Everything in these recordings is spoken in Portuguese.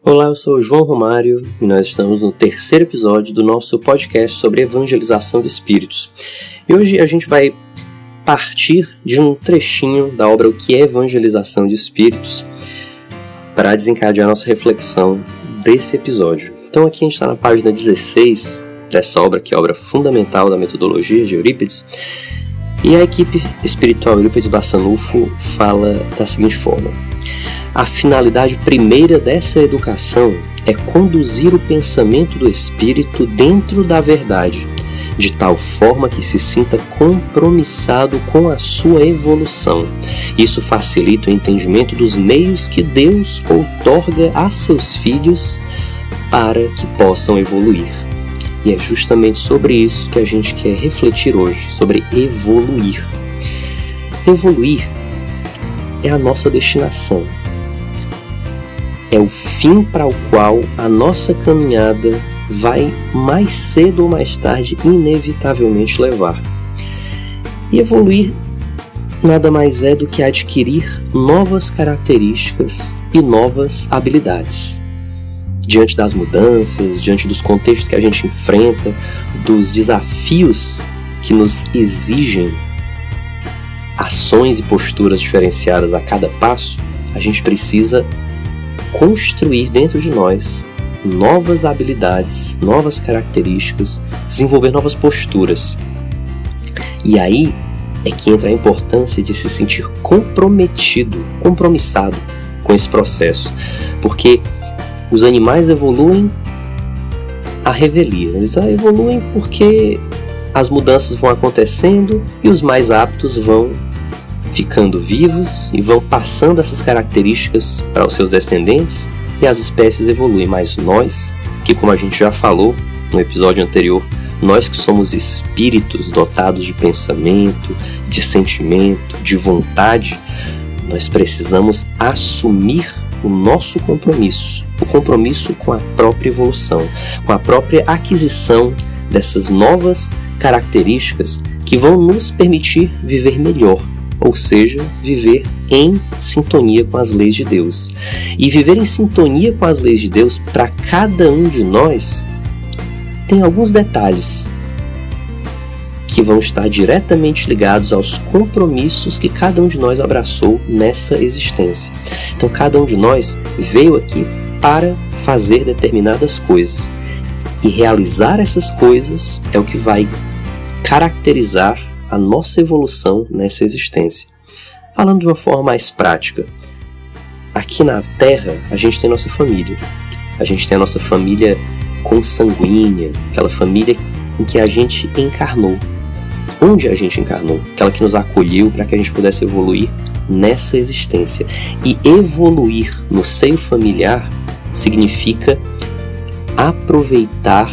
Olá, eu sou o João Romário e nós estamos no terceiro episódio do nosso podcast sobre evangelização de espíritos. E hoje a gente vai partir de um trechinho da obra O que é Evangelização de Espíritos para desencadear nossa reflexão desse episódio. Então aqui a gente está na página 16 dessa obra, que é a obra fundamental da metodologia de Eurípides, e a equipe espiritual Eurípides Bassanufo fala da seguinte forma: a finalidade primeira dessa educação é conduzir o pensamento do espírito dentro da verdade, de tal forma que se sinta compromissado com a sua evolução. Isso facilita o entendimento dos meios que Deus outorga a seus filhos para que possam evoluir. E é justamente sobre isso que a gente quer refletir hoje, sobre evoluir. Evoluir é a nossa destinação, é o fim para o qual a nossa caminhada vai mais cedo ou mais tarde inevitavelmente levar. E evoluir nada mais é do que adquirir novas características e novas habilidades. Diante das mudanças, diante dos contextos que a gente enfrenta, dos desafios que nos exigem ações e posturas diferenciadas a cada passo, a gente precisa construir dentro de nós novas habilidades, novas características, desenvolver novas posturas. E aí é que entra a importância de se sentir comprometido, compromissado com esse processo, porque os animais evoluem a revelia, eles evoluem porque as mudanças vão acontecendo e os mais aptos vão ficando vivos e vão passando essas características para os seus descendentes e as espécies evoluem. Mas nós, que como a gente já falou no episódio anterior, nós que somos espíritos dotados de pensamento, de sentimento, de vontade, nós precisamos assumir o nosso compromisso, o compromisso com a própria evolução, com a própria aquisição dessas novas características que vão nos permitir viver melhor, ou seja, viver em sintonia com as leis de Deus. E viver em sintonia com as leis de Deus para cada um de nós tem alguns detalhes que vão estar diretamente ligados aos compromissos que cada um de nós abraçou nessa existência. Então, cada um de nós veio aqui para fazer determinadas coisas. E realizar essas coisas é o que vai caracterizar a nossa evolução nessa existência. Falando de uma forma mais prática, aqui na Terra a gente tem nossa família. A gente tem a nossa família consanguínea, aquela família em que a gente encarnou. Onde a gente encarnou? Aquela que nos acolheu para que a gente pudesse evoluir nessa existência. E evoluir no seio familiar significa aproveitar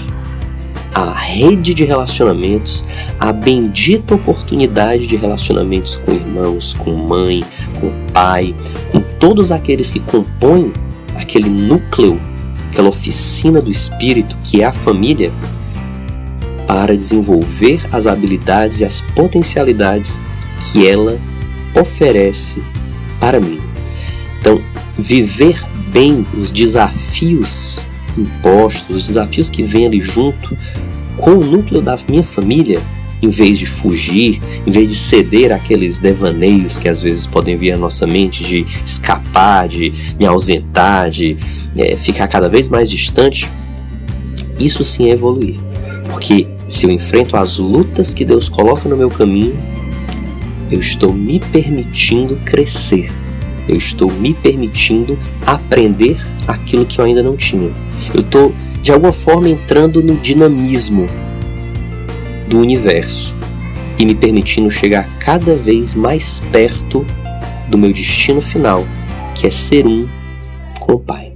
a rede de relacionamentos, a bendita oportunidade de relacionamentos com irmãos, com mãe, com pai, com todos aqueles que compõem aquele núcleo, aquela oficina do espírito que é a família, para desenvolver as habilidades e as potencialidades que ela oferece para mim. Então, viver bem os desafios impostos, os desafios que vêm ali junto com o núcleo da minha família, em vez de fugir, em vez de ceder àqueles devaneios que às vezes podem vir à nossa mente de escapar, de me ausentar, de é, ficar cada vez mais distante, isso sim é evoluir. Porque se eu enfrento as lutas que Deus coloca no meu caminho, eu estou me permitindo crescer. Eu estou me permitindo aprender aquilo que eu ainda não tinha. Eu estou, de alguma forma, entrando no dinamismo do universo e me permitindo chegar cada vez mais perto do meu destino final, que é ser um com o Pai.